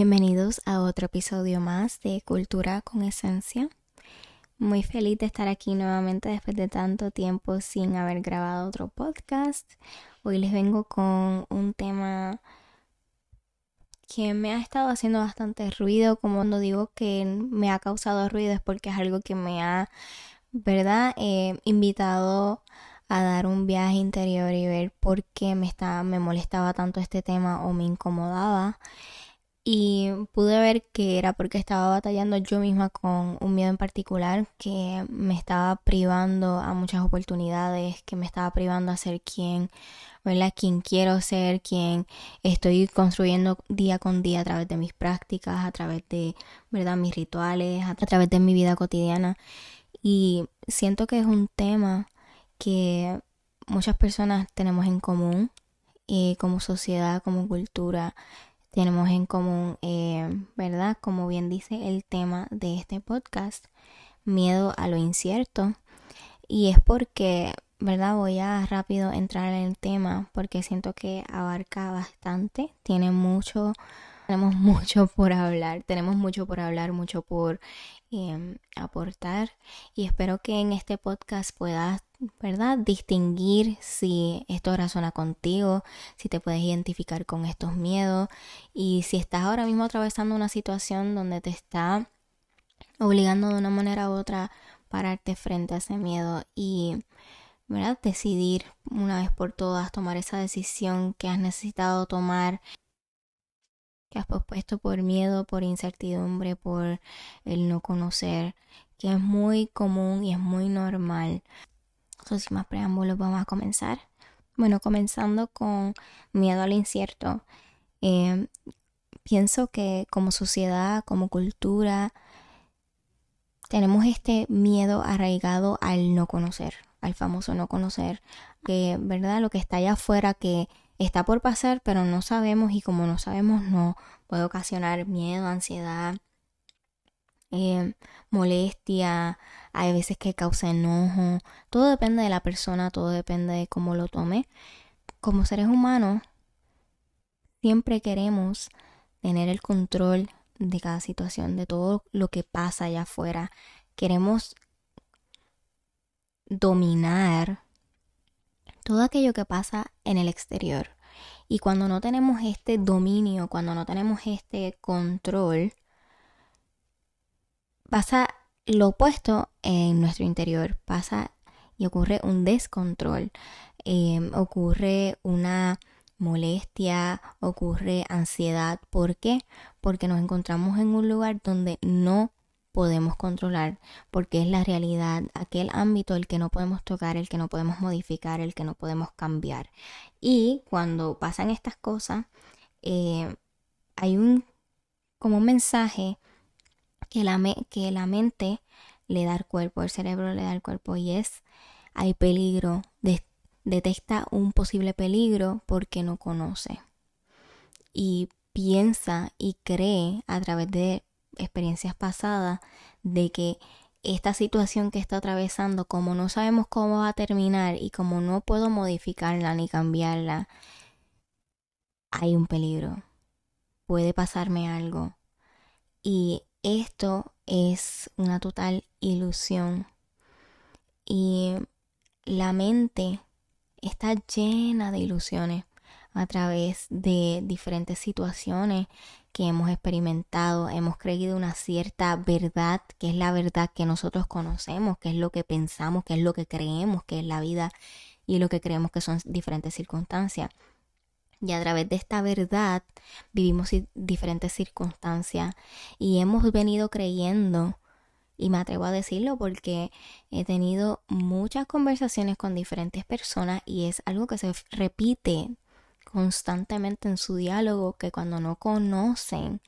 Bienvenidos a otro episodio más de Cultura con Esencia. Muy feliz de estar aquí nuevamente después de tanto tiempo sin haber grabado otro podcast. Hoy les vengo con un tema que me ha estado haciendo bastante ruido. Como cuando digo que me ha causado ruido es porque es algo que me ha, ¿verdad?, eh, invitado a dar un viaje interior y ver por qué me, estaba, me molestaba tanto este tema o me incomodaba y pude ver que era porque estaba batallando yo misma con un miedo en particular que me estaba privando a muchas oportunidades, que me estaba privando a ser quien, ¿verdad? Quien quiero ser, quien estoy construyendo día con día a través de mis prácticas, a través de, ¿verdad? Mis rituales, a través de mi vida cotidiana. Y siento que es un tema que muchas personas tenemos en común y como sociedad, como cultura, tenemos en común, eh, ¿verdad? Como bien dice el tema de este podcast, miedo a lo incierto. Y es porque, ¿verdad? Voy a rápido entrar en el tema porque siento que abarca bastante, tiene mucho, tenemos mucho por hablar, tenemos mucho por hablar, mucho por Em, aportar y espero que en este podcast puedas, ¿verdad? Distinguir si esto razona contigo, si te puedes identificar con estos miedos y si estás ahora mismo atravesando una situación donde te está obligando de una manera u otra pararte frente a ese miedo y ¿verdad? decidir una vez por todas tomar esa decisión que has necesitado tomar que has pospuesto por miedo, por incertidumbre, por el no conocer, que es muy común y es muy normal. Entonces, sin más preámbulos, vamos a comenzar. Bueno, comenzando con miedo al incierto. Eh, pienso que como sociedad, como cultura, tenemos este miedo arraigado al no conocer, al famoso no conocer, que, ¿verdad? Lo que está allá afuera que está por pasar, pero no sabemos y como no sabemos no puede ocasionar miedo, ansiedad, eh, molestia, hay veces que causa enojo, todo depende de la persona, todo depende de cómo lo tome. Como seres humanos, siempre queremos tener el control de cada situación, de todo lo que pasa allá afuera. Queremos dominar todo aquello que pasa en el exterior. Y cuando no tenemos este dominio, cuando no tenemos este control, pasa lo opuesto en nuestro interior, pasa y ocurre un descontrol, em, ocurre una molestia, ocurre ansiedad. ¿Por qué? Porque nos encontramos en un lugar donde no podemos controlar, porque es la realidad, aquel ámbito el que no podemos tocar, el que no podemos modificar, el que no podemos cambiar. Y cuando pasan estas cosas, eh, hay un como un mensaje que la, que la mente le da cuerpo, el cerebro le da al cuerpo y es hay peligro, detecta un posible peligro porque no conoce. Y piensa y cree a través de experiencias pasadas de que esta situación que está atravesando, como no sabemos cómo va a terminar y como no puedo modificarla ni cambiarla, hay un peligro. Puede pasarme algo. Y esto es una total ilusión. Y la mente está llena de ilusiones a través de diferentes situaciones que hemos experimentado, hemos creído una cierta verdad, que es la verdad que nosotros conocemos, que es lo que pensamos, que es lo que creemos que es la vida y lo que creemos que son diferentes circunstancias. Y a través de esta verdad vivimos diferentes circunstancias y hemos venido creyendo, y me atrevo a decirlo porque he tenido muchas conversaciones con diferentes personas y es algo que se repite constantemente en su diálogo que cuando no conocen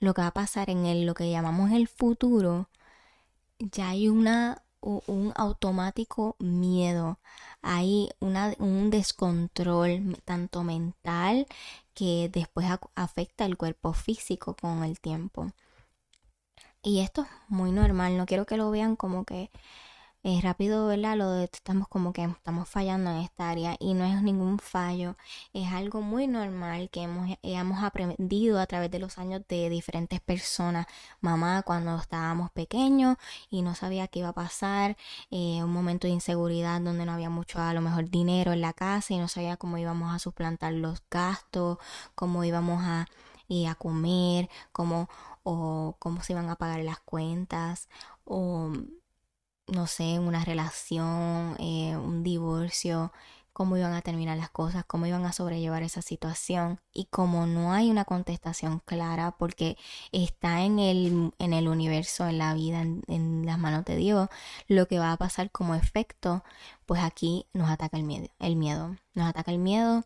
lo que va a pasar en el, lo que llamamos el futuro, ya hay una, un automático miedo, hay un descontrol tanto mental que después afecta el cuerpo físico con el tiempo. Y esto es muy normal, no quiero que lo vean como que es rápido, ¿verdad? Lo de estamos como que estamos fallando en esta área y no es ningún fallo, es algo muy normal que hemos, hemos aprendido a través de los años de diferentes personas. Mamá cuando estábamos pequeños y no sabía qué iba a pasar, eh, un momento de inseguridad donde no había mucho a lo mejor dinero en la casa y no sabía cómo íbamos a suplantar los gastos, cómo íbamos a, a comer, cómo, o cómo se iban a pagar las cuentas, o no sé, una relación, eh, un divorcio, cómo iban a terminar las cosas, cómo iban a sobrellevar esa situación. Y como no hay una contestación clara, porque está en el, en el universo, en la vida, en, en, las manos de Dios, lo que va a pasar como efecto, pues aquí nos ataca el miedo, el miedo. Nos ataca el miedo.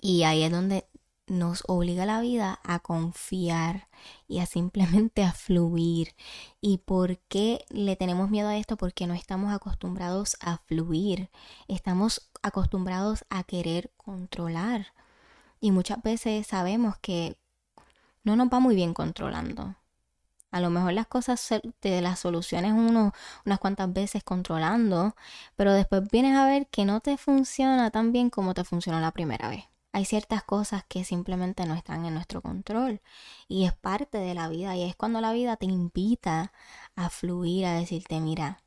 Y ahí es donde nos obliga la vida a confiar y a simplemente a fluir. ¿Y por qué le tenemos miedo a esto? Porque no estamos acostumbrados a fluir. Estamos acostumbrados a querer controlar. Y muchas veces sabemos que no nos va muy bien controlando. A lo mejor las cosas de las soluciones uno unas cuantas veces controlando, pero después vienes a ver que no te funciona tan bien como te funcionó la primera vez. Hay ciertas cosas que simplemente no están en nuestro control y es parte de la vida y es cuando la vida te invita a fluir, a decirte, mira,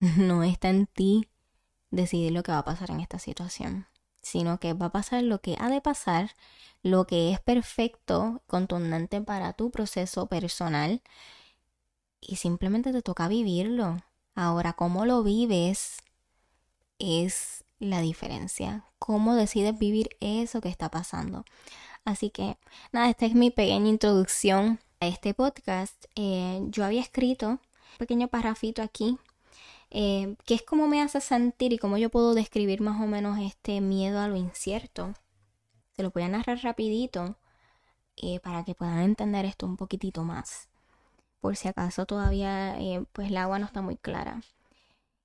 no está en ti decidir lo que va a pasar en esta situación, sino que va a pasar lo que ha de pasar, lo que es perfecto, contundente para tu proceso personal y simplemente te toca vivirlo. Ahora, cómo lo vives es la diferencia, cómo decides vivir eso que está pasando. Así que nada, esta es mi pequeña introducción a este podcast. Eh, yo había escrito un pequeño parrafito aquí, eh, que es cómo me hace sentir y cómo yo puedo describir más o menos este miedo a lo incierto. Se lo voy a narrar rapidito eh, para que puedan entender esto un poquitito más. Por si acaso todavía pues el agua no está muy clara.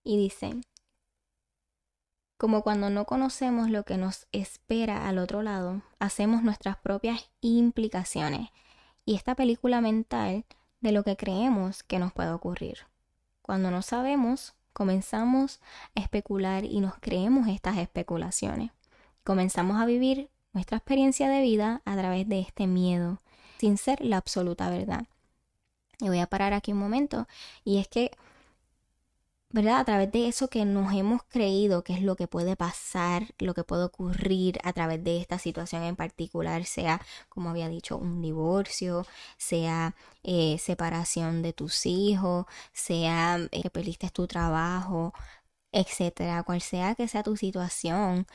Y dice, como cuando no conocemos lo que nos espera al otro lado, hacemos nuestras propias implicaciones y esta película mental de lo que creemos que nos puede ocurrir. Cuando no sabemos, comenzamos a especular y nos creemos estas especulaciones. Comenzamos a vivir nuestra experiencia de vida a través de este miedo, sin ser la absoluta verdad. Y voy a parar aquí un momento, y es que ¿verdad? A través de eso que nos hemos creído que es lo que puede pasar, lo que puede ocurrir a través de esta situación en particular, sea, como había dicho, un divorcio, sea eh, separación de tus hijos, sea eh, que perdiste tu trabajo, etcétera, cual sea que sea tu situación,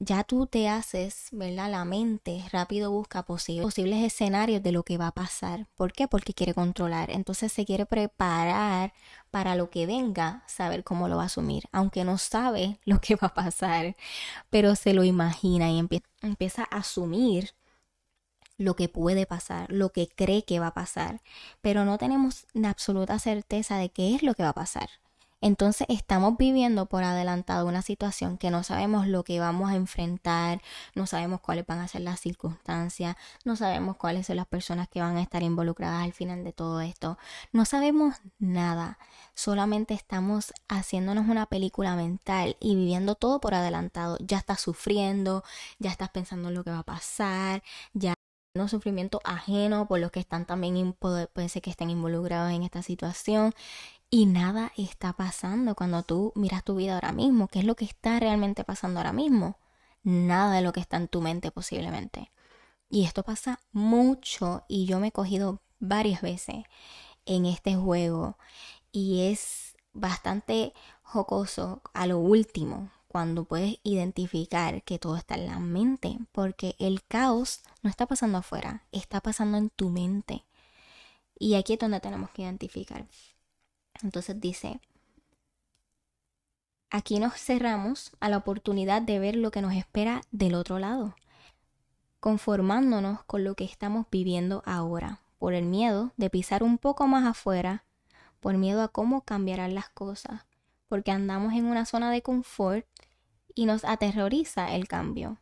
ya tú te haces, ¿verdad? La mente rápido busca posibles escenarios de lo que va a pasar. ¿Por qué? Porque quiere controlar. Entonces se quiere preparar para lo que venga, saber cómo lo va a asumir. Aunque no sabe lo que va a pasar, pero se lo imagina y empieza a asumir lo que puede pasar, lo que cree que va a pasar, pero no tenemos la absoluta certeza de qué es lo que va a pasar. Entonces estamos viviendo por adelantado una situación que no sabemos lo que vamos a enfrentar, no sabemos cuáles van a ser las circunstancias, no sabemos cuáles son las personas que van a estar involucradas al final de todo esto, no sabemos nada, solamente estamos haciéndonos una película mental y viviendo todo por adelantado, ya estás sufriendo, ya estás pensando en lo que va a pasar, ya sufrimiento ajeno por los que están también puede ser que estén involucrados en esta situación y nada está pasando cuando tú miras tu vida ahora mismo. ¿Qué es lo que está realmente pasando ahora mismo? Nada de lo que está en tu mente posiblemente. Y esto pasa mucho y yo me he cogido varias veces en este juego y es bastante jocoso a lo último cuando puedes identificar que todo está en la mente porque el caos no está pasando afuera, está pasando en tu mente. Y aquí es donde tenemos que identificar entonces dice, aquí nos cerramos a la oportunidad de ver lo que nos espera del otro lado, conformándonos con lo que estamos viviendo ahora, por el miedo de pisar un poco más afuera, por miedo a cómo cambiarán las cosas, porque andamos en una zona de confort y nos aterroriza el cambio.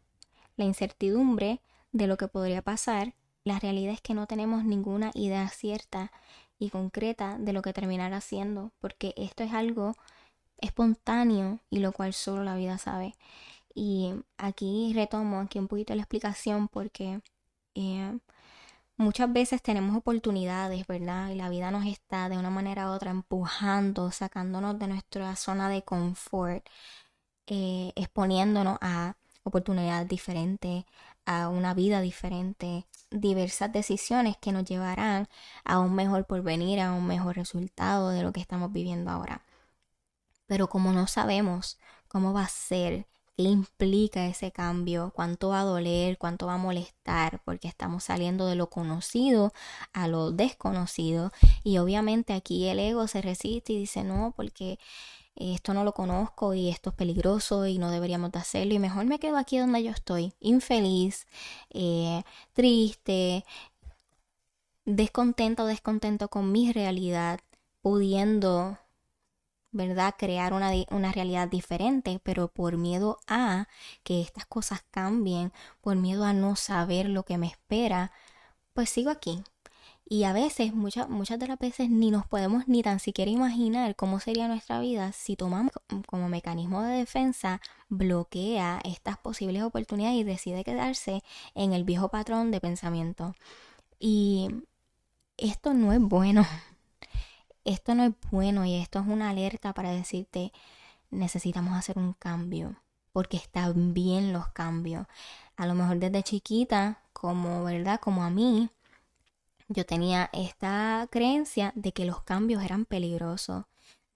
La incertidumbre de lo que podría pasar, la realidad es que no tenemos ninguna idea cierta y concreta de lo que terminará siendo, porque esto es algo espontáneo y lo cual solo la vida sabe. Y aquí retomo aquí un poquito la explicación porque eh, muchas veces tenemos oportunidades, ¿verdad? Y la vida nos está de una manera u otra empujando, sacándonos de nuestra zona de confort, eh, exponiéndonos a oportunidades diferentes, a una vida diferente, diversas decisiones que nos llevarán a un mejor porvenir, a un mejor resultado de lo que estamos viviendo ahora. Pero como no sabemos cómo va a ser, qué implica ese cambio, cuánto va a doler, cuánto va a molestar, porque estamos saliendo de lo conocido a lo desconocido. Y obviamente aquí el ego se resiste y dice no, porque esto no lo conozco y esto es peligroso y no deberíamos de hacerlo y mejor me quedo aquí donde yo estoy, infeliz, eh, triste, descontento o descontento con mi realidad, pudiendo ¿verdad? Crear una, una, realidad diferente, pero por miedo a que estas cosas cambien, por miedo a no saber lo que me espera, pues sigo aquí. Y a veces, muchas, muchas de las veces, ni nos podemos ni tan siquiera imaginar cómo sería nuestra vida si tomamos como mecanismo de defensa, bloquea estas posibles oportunidades y decide quedarse en el viejo patrón de pensamiento. Y esto no es bueno esto no es bueno y esto es una alerta para decirte, necesitamos hacer un cambio, porque están bien los cambios. A lo mejor desde chiquita, como, ¿verdad? Como a mí, yo tenía esta creencia de que los cambios eran peligrosos,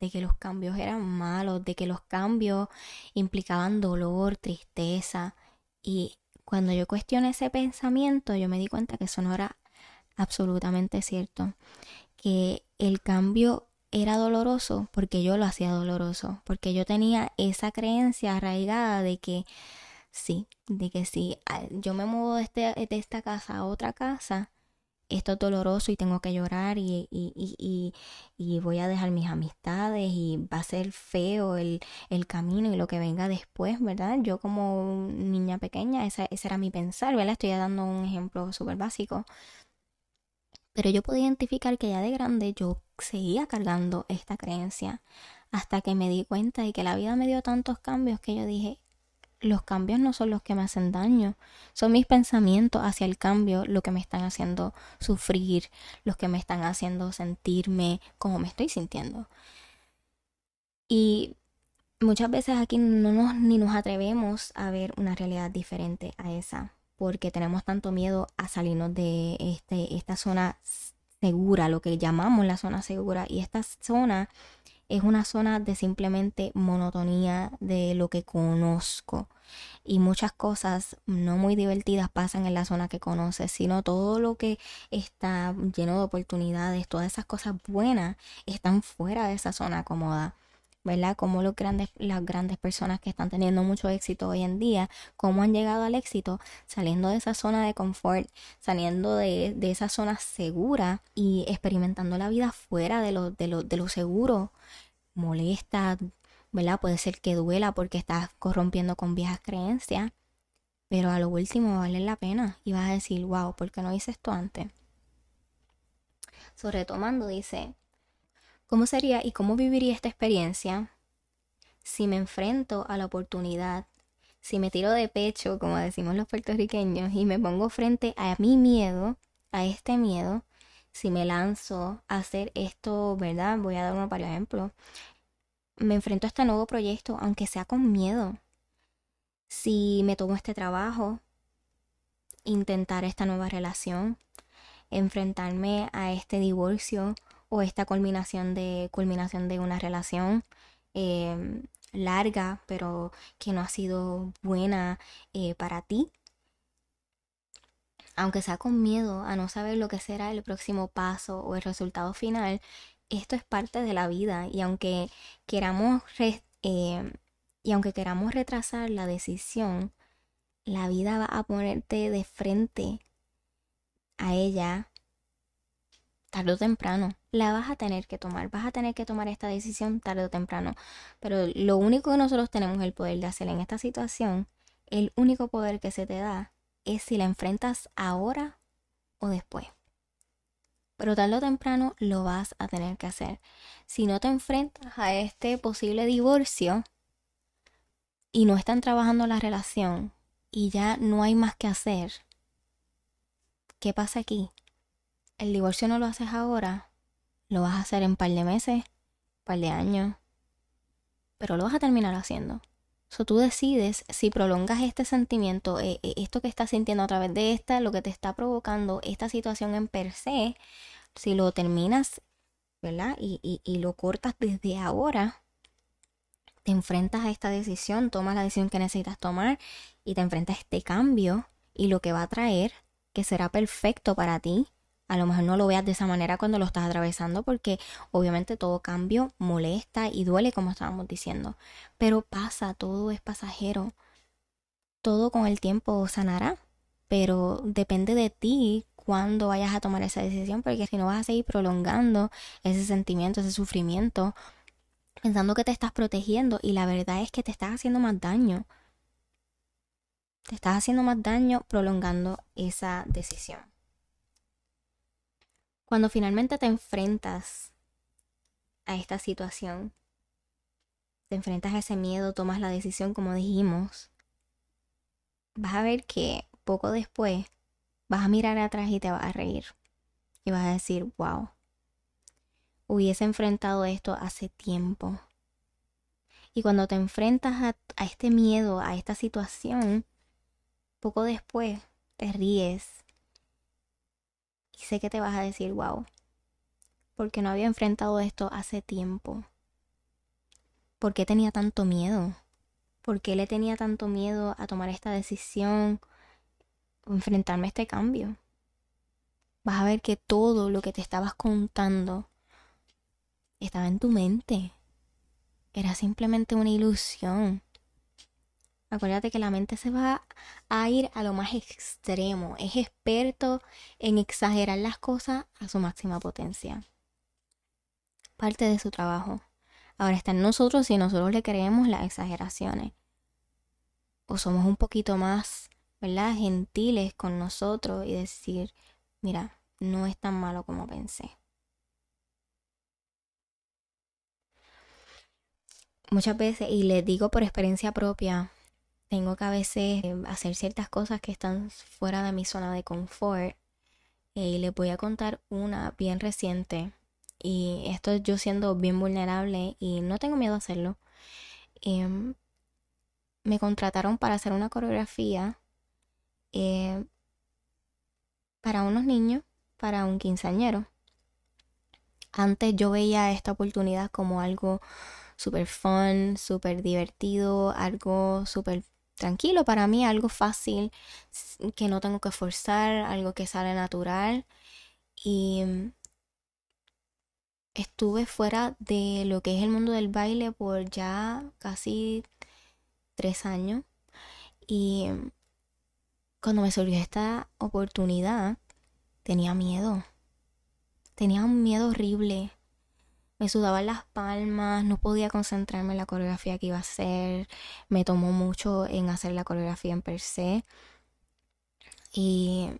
de que los cambios eran malos, de que los cambios implicaban dolor, tristeza. Y cuando yo cuestioné ese pensamiento, yo me di cuenta que eso no era absolutamente cierto que el cambio era doloroso porque yo lo hacía doloroso, porque yo tenía esa creencia arraigada de que sí, de que si yo me muevo de, este, de esta casa a otra casa, esto es doloroso y tengo que llorar y, y, y, y, voy a dejar mis amistades y va a ser feo el, el, camino y lo que venga después, ¿verdad? Yo como niña pequeña, ese, ese era mi pensar, ¿verdad? Estoy dando un ejemplo súper básico. Pero yo podía identificar que ya de grande yo seguía cargando esta creencia hasta que me di cuenta de que la vida me dio tantos cambios que yo dije, los cambios no son los que me hacen daño, son mis pensamientos hacia el cambio lo que me están haciendo sufrir, los que me están haciendo sentirme como me estoy sintiendo. Y muchas veces aquí no nos ni nos atrevemos a ver una realidad diferente a esa porque tenemos tanto miedo a salirnos de este, esta zona segura, lo que llamamos la zona segura. Y esta zona es una zona de simplemente monotonía de lo que conozco. Y muchas cosas no muy divertidas pasan en la zona que conoces, sino todo lo que está lleno de oportunidades, todas esas cosas buenas están fuera de esa zona cómoda. ¿Verdad? Como los grandes, las grandes personas que están teniendo mucho éxito hoy en día, cómo han llegado al éxito saliendo de esa zona de confort, saliendo de, esa zona segura y experimentando la vida fuera de lo, de lo, de lo seguro. Molesta, ¿verdad? Puede ser que duela porque estás corrompiendo con viejas creencias, pero a lo último vale la pena y vas a decir, wow, ¿por qué no hice esto antes? So, retomando, dice, ¿Cómo sería y cómo viviría esta experiencia si me enfrento a la oportunidad, si me tiro de pecho, como decimos los puertorriqueños, y me pongo frente a mi miedo, a este miedo, si me lanzo a hacer esto, ¿verdad? Voy a dar uno para ejemplo. Me enfrento a este nuevo proyecto, aunque sea con miedo. Si me tomo este trabajo, intentar esta nueva relación, enfrentarme a este divorcio o esta culminación de, culminación de una relación em, larga, pero que no ha sido buena eh, para ti. Aunque sea con miedo a no saber lo que será el próximo paso o el resultado final, esto es parte de la vida y aunque queramos em, y aunque queramos retrasar la decisión, la vida va a ponerte de frente a ella tarde o temprano. La vas a tener que tomar, vas a tener que tomar esta decisión tarde o temprano. Pero lo único que nosotros tenemos el poder de hacer en esta situación, el único poder que se te da es si la enfrentas ahora o después. pero tarde o temprano lo vas a tener que hacer. Si no te enfrentas a este posible divorcio y no están trabajando la relación y ya no hay más que hacer, ¿qué pasa aquí? El divorcio no lo haces ahora, lo vas a hacer en un par de meses, un par de años, pero lo vas a terminar haciendo. So, tú decides si prolongas este sentimiento, eh, eh, esto que estás sintiendo a través de esta, lo que te está provocando esta situación en per se, si lo terminas, ¿verdad? Y, y, lo cortas desde ahora, te enfrentas a esta decisión, tomas la decisión que necesitas tomar y te enfrentas a este cambio y lo que va a traer, que será perfecto para ti, a lo mejor no lo veas de esa manera cuando lo estás atravesando porque obviamente todo cambio molesta y duele como estábamos diciendo. Pero pasa, todo es pasajero. Todo con el tiempo sanará. Pero depende de ti cuándo vayas a tomar esa decisión porque si no vas a seguir prolongando ese sentimiento, ese sufrimiento, pensando que te estás protegiendo y la verdad es que te estás haciendo más daño. Te estás haciendo más daño prolongando esa decisión. Cuando finalmente te enfrentas a esta situación, te enfrentas a ese miedo, tomas la decisión como dijimos, vas a ver que poco después vas a mirar atrás y te vas a reír. Y vas a decir, wow, hubiese enfrentado esto hace tiempo. Y cuando te enfrentas a, a, este miedo, a esta situación, poco después te ríes sé que te vas a decir, wow, porque no había enfrentado esto hace tiempo. ¿Por qué tenía tanto miedo? ¿Por qué le tenía tanto miedo a tomar esta decisión enfrentarme a este cambio? Vas a ver que todo lo que te estabas contando estaba en tu mente. Era simplemente una ilusión. Acuérdate que la mente se va a ir a lo más extremo. Es experto en exagerar las cosas a su máxima potencia. Parte de su trabajo. Ahora está en nosotros si nosotros le creemos las exageraciones. O somos un poquito más, ¿verdad? Gentiles con nosotros y decir, mira, no es tan malo como pensé. Muchas veces, y les digo por experiencia propia, tengo que a veces eh, hacer ciertas cosas que están fuera de mi zona de confort. Eh, y les voy a contar una bien reciente. Y esto yo siendo bien vulnerable y no tengo miedo a hacerlo. Em, me contrataron para hacer una coreografía eh, para unos niños, para un quinceañero. Antes yo veía esta oportunidad como algo súper fun, súper divertido, algo súper tranquilo para mí, algo fácil, que no tengo que forzar, algo que sale natural. Y mm, estuve fuera de lo que es el mundo del baile por ya casi tres años. Y mm, cuando me surgió esta oportunidad, tenía miedo. Tenía un miedo horrible me sudaban las palmas, no podía concentrarme en la coreografía que iba a hacer, me tomó mucho en hacer la coreografía en per se. Y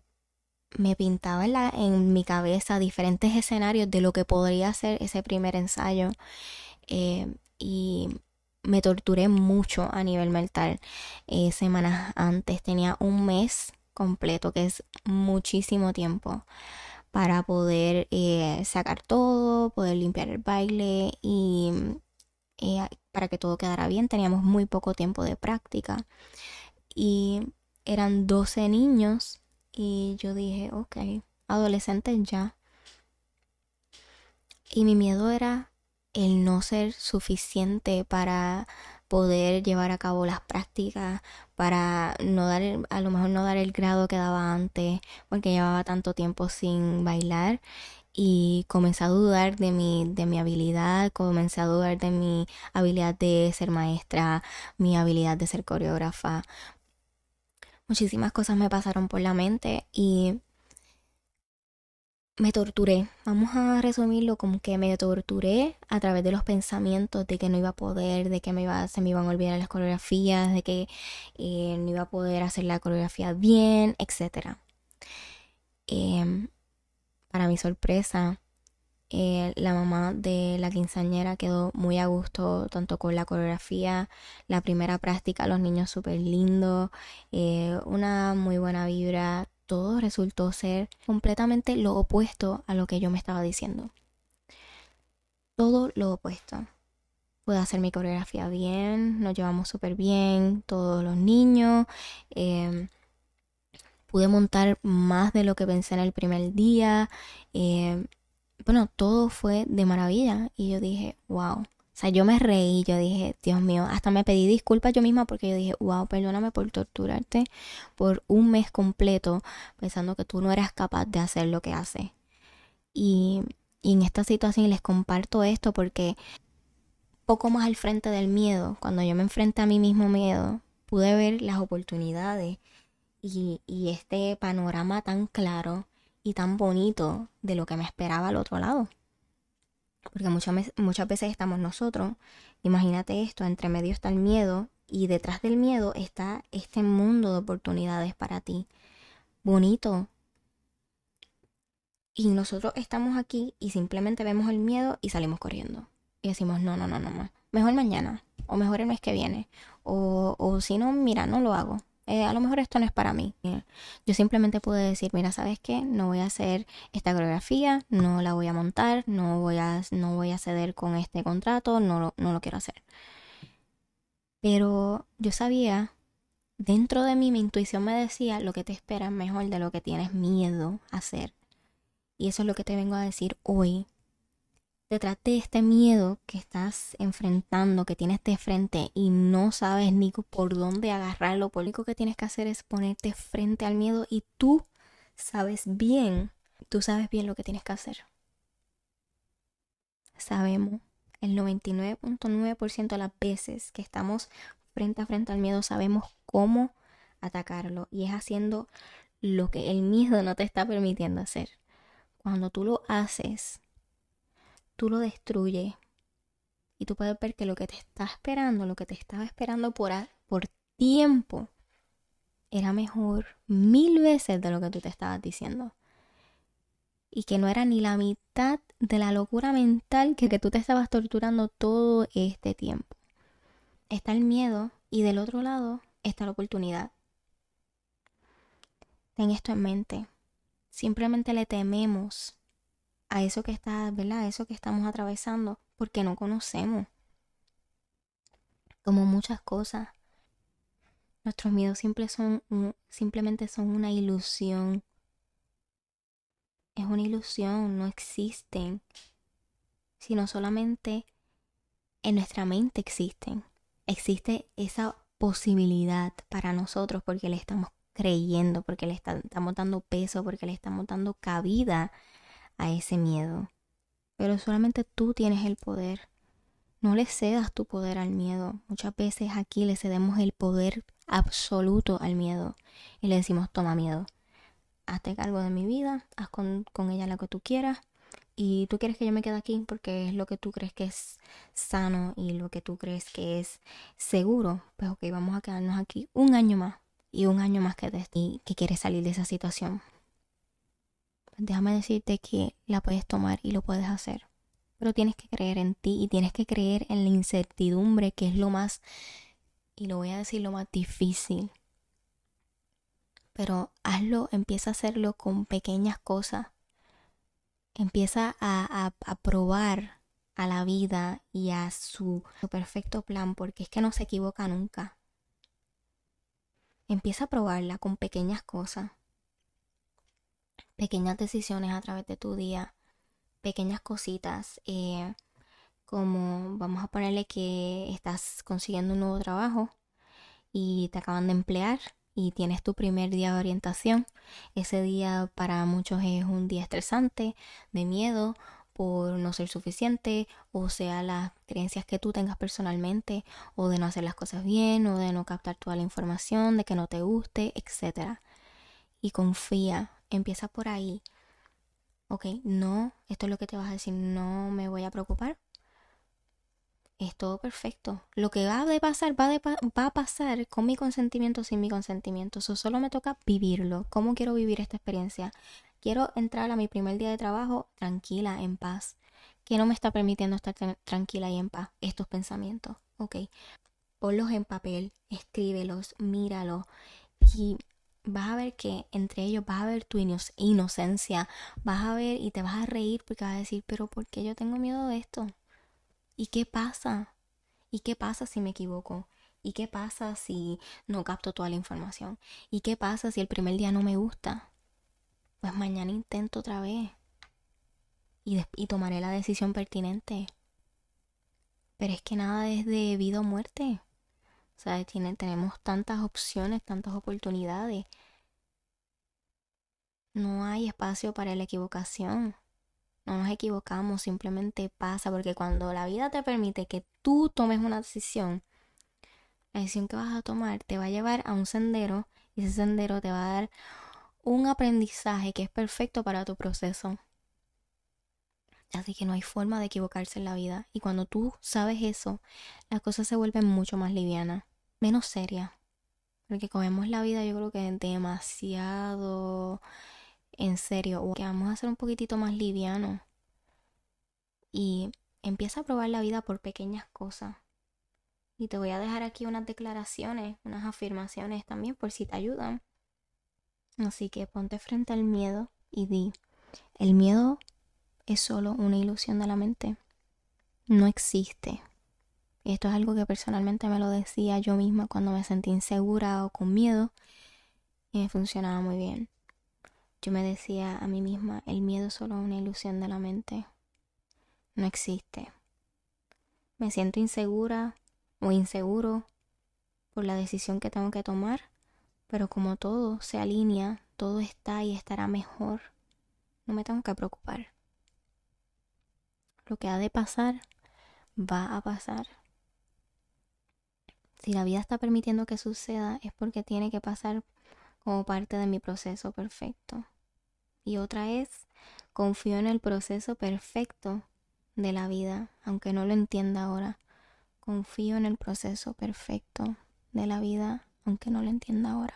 me pintaba en, mi cabeza diferentes escenarios de lo que podría ser ese primer ensayo eh, y me torturé mucho a nivel mental. Eh, semanas antes, tenía un mes completo que es muchísimo tiempo para poder eh, sacar todo, poder limpiar el baile y eh, para que todo quedara bien. Teníamos muy poco tiempo de práctica y eran 12 niños y yo dije, ok, adolescentes ya. Y mi miedo era el no ser suficiente para poder llevar a cabo las prácticas para no dar a lo mejor no dar el grado que daba antes porque llevaba tanto tiempo sin bailar y comencé a dudar de mi de mi habilidad comencé a dudar de mi habilidad de ser maestra mi habilidad de ser coreógrafa. Muchísimas cosas me pasaron por la mente y me torturé. Vamos a resumirlo como que me torturé a través de los pensamientos de que no iba a poder, de que me iba, se me iban a olvidar las coreografías, de que eh, no iba a poder hacer la coreografía bien, etc. Em, para mi sorpresa, eh, la mamá de la quinceañera quedó muy a gusto, tanto con la coreografía, la primera práctica, los niños súper lindos, eh, una muy buena vibra. Todo resultó ser completamente lo opuesto a lo que yo me estaba diciendo. Todo lo opuesto. Pude hacer mi coreografía bien, nos llevamos súper bien, todos los niños. Em, pude montar más de lo que pensé en el primer día. Em, bueno, todo fue de maravilla y yo dije, wow. O sea, yo me reí, yo dije, Dios mío, hasta me pedí disculpas yo misma porque yo dije, wow, perdóname por torturarte por un mes completo pensando que tú no eras capaz de hacer lo que haces. Y, en esta situación les comparto esto porque poco más al frente del miedo, cuando yo me enfrenté a mi mismo miedo, pude ver las oportunidades y este panorama tan claro y tan bonito de lo que me esperaba al otro lado. Porque muchas, muchas veces estamos nosotros, imagínate esto, entre medio está el miedo y detrás del miedo está este mundo de oportunidades para ti. Bonito. Y nosotros estamos aquí y simplemente vemos el miedo y salimos corriendo. Y decimos, no, no, no, no, mejor mañana. O mejor el mes que viene. O, o si no, mira, no lo hago. Eh, a lo mejor esto no es para mí. Eh, yo simplemente pude decir, mira, ¿sabes qué? No voy a hacer esta coreografía, no la voy a montar, no voy a, no voy a ceder con este contrato, no lo, no lo quiero hacer. Pero yo sabía, dentro de mí mi intuición me decía, lo que te espera es mejor de lo que tienes miedo a hacer. Y eso es lo que te vengo a decir hoy detrás de este miedo que estás enfrentando, que tienes de frente y no sabes ni por dónde agarrarlo, lo único que tienes que hacer es ponerte frente al miedo y tú sabes bien, tú sabes bien lo que tienes que hacer. Sabemos, el 99.9% de las veces que estamos frente a frente al miedo sabemos cómo atacarlo y es haciendo lo que el miedo no te está permitiendo hacer. Cuando tú lo haces, tú lo destruyes y tú puedes ver que lo que te está esperando, lo que te estaba esperando por, por tiempo, era mejor mil veces de lo que tú te estabas diciendo. Y que no era ni la mitad de la locura mental que, que tú te estabas torturando todo este tiempo. Está el miedo y del otro lado está la oportunidad. Ten esto en mente. Simplemente le tememos a eso que está, ¿verdad? A eso que estamos atravesando, porque no conocemos. Como muchas cosas. Nuestros miedos son, simplemente son una ilusión. Es una ilusión, no existen. Sino solamente en nuestra mente existen. Existe esa posibilidad para nosotros porque le estamos creyendo, porque le estamos dando peso, porque le estamos dando cabida a ese miedo. Pero solamente tú tienes el poder. No le cedas tu poder al miedo. Muchas veces aquí le cedemos el poder absoluto al miedo y le decimos, toma miedo, hazte cargo de mi vida, haz con, ella lo que tú quieras y tú quieres que yo me quede aquí porque es lo que tú crees que es sano y lo que tú crees que es seguro, pues ok, vamos a quedarnos aquí un año más y un año más que, y que quieres salir de esa situación déjame decirte que la puedes tomar y lo puedes hacer. Pero tienes que creer en ti y tienes que creer en la incertidumbre, que es lo más, y lo voy a decir, lo más difícil. Pero hazlo, empieza a hacerlo con pequeñas cosas. Empieza a, a, probar a la vida y a su, su perfecto plan, porque es que no se equivoca nunca. Empieza a probarla con pequeñas cosas pequeñas decisiones a través de tu día, pequeñas cositas, eh, como vamos a ponerle que estás consiguiendo un nuevo trabajo y te acaban de emplear y tienes tu primer día de orientación. Ese día para muchos es un día estresante, de miedo por no ser suficiente, o sea, las creencias que tú tengas personalmente, o de no hacer las cosas bien, o de no captar toda la información, de que no te guste, etc. Y confía, empieza por ahí. Ok, no, esto es lo que te vas a decir, no me voy a preocupar. Es todo perfecto. Lo que va a pasar, va, a pasar con mi consentimiento, sin mi consentimiento. Eso solo me toca vivirlo. ¿Cómo quiero vivir esta experiencia? quiero entrar a mi primer día de trabajo tranquila, en paz. ¿Qué no me está permitiendo estar tranquila y en paz? Estos pensamientos. Ok. Ponlos en papel, escríbelos, míralos y vas a ver que entre ellos vas a ver tu inocencia, vas a ver y te vas a reír porque vas a decir, pero ¿por qué yo tengo miedo de esto? ¿Y qué pasa? ¿Y qué pasa si me equivoco? ¿Y qué pasa si no capto toda la información? ¿Y qué pasa si el primer día no me gusta? Pues mañana intento otra vez. Y, y tomaré la decisión pertinente. Pero es que nada es de vida o muerte. Sea, tiene, tenemos tantas opciones, tantas oportunidades. No hay espacio para la equivocación. No nos equivocamos, simplemente pasa, porque cuando la vida te permite que tú tomes una decisión, la decisión que vas a tomar te va a llevar a un sendero y ese sendero te va a dar un aprendizaje que es perfecto para tu proceso. Así que no hay forma de equivocarse en la vida. Y cuando tú sabes eso, las cosas se vuelven mucho más livianas, menos serias. Porque comemos la vida yo creo que demasiado en serio. O que vamos a ser un poquitito más liviano. Y empieza a probar la vida por pequeñas cosas. Y te voy a dejar aquí unas declaraciones, unas afirmaciones también por si te ayudan. Así que ponte frente al miedo y di, el miedo es solo una ilusión de la mente. No existe. Y esto es algo que personalmente me lo decía yo misma cuando me sentí insegura o con miedo y me funcionaba muy bien. Yo me decía a mí misma, el miedo es solo una ilusión de la mente. No existe. Me siento insegura o inseguro por la decisión que tengo que tomar, pero como todo se alinea, todo está y estará mejor, no me tengo que preocupar. Lo que ha de pasar, va a pasar. Si la vida está permitiendo que suceda, es porque tiene que pasar como parte de mi proceso perfecto. Y otra es, confío en el proceso perfecto de la vida, aunque no lo entienda ahora. Confío en el proceso perfecto de la vida, aunque no lo entienda ahora.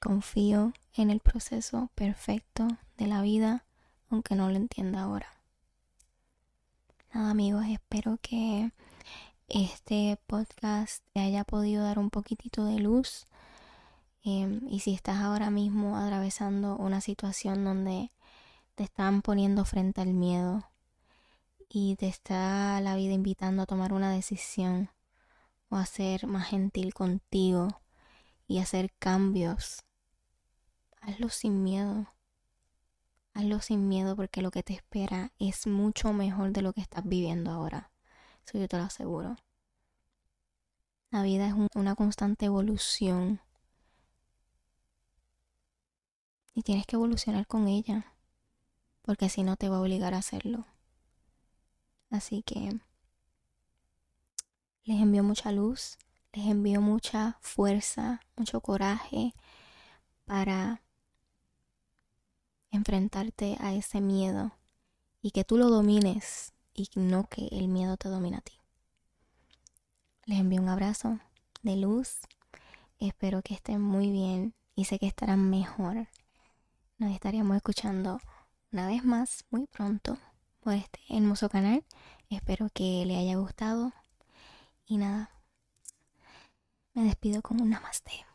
Confío en el proceso perfecto de la vida, aunque no lo entienda ahora. Nada amigos, espero que este podcast te haya podido dar un poquitito de luz. Em, y si estás ahora mismo atravesando una situación donde te están poniendo frente al miedo, y te está la vida invitando a tomar una decisión o a ser más gentil contigo y hacer cambios, hazlo sin miedo. Hazlo sin miedo porque lo que te espera es mucho mejor de lo que estás viviendo ahora. Eso yo te lo aseguro. La vida es una constante evolución. Y tienes que evolucionar con ella. Porque si no te va a obligar a hacerlo. Así que les envío mucha luz, les envío mucha fuerza, mucho coraje para enfrentarte a ese miedo y que tú lo domines y no que el miedo te domine a ti. Les envío un abrazo de luz. Espero que estén muy bien y sé que estarán mejor. Nos estaríamos escuchando una vez más muy pronto por este hermoso canal. Espero que le haya gustado. Y nada, me despido con un namaste.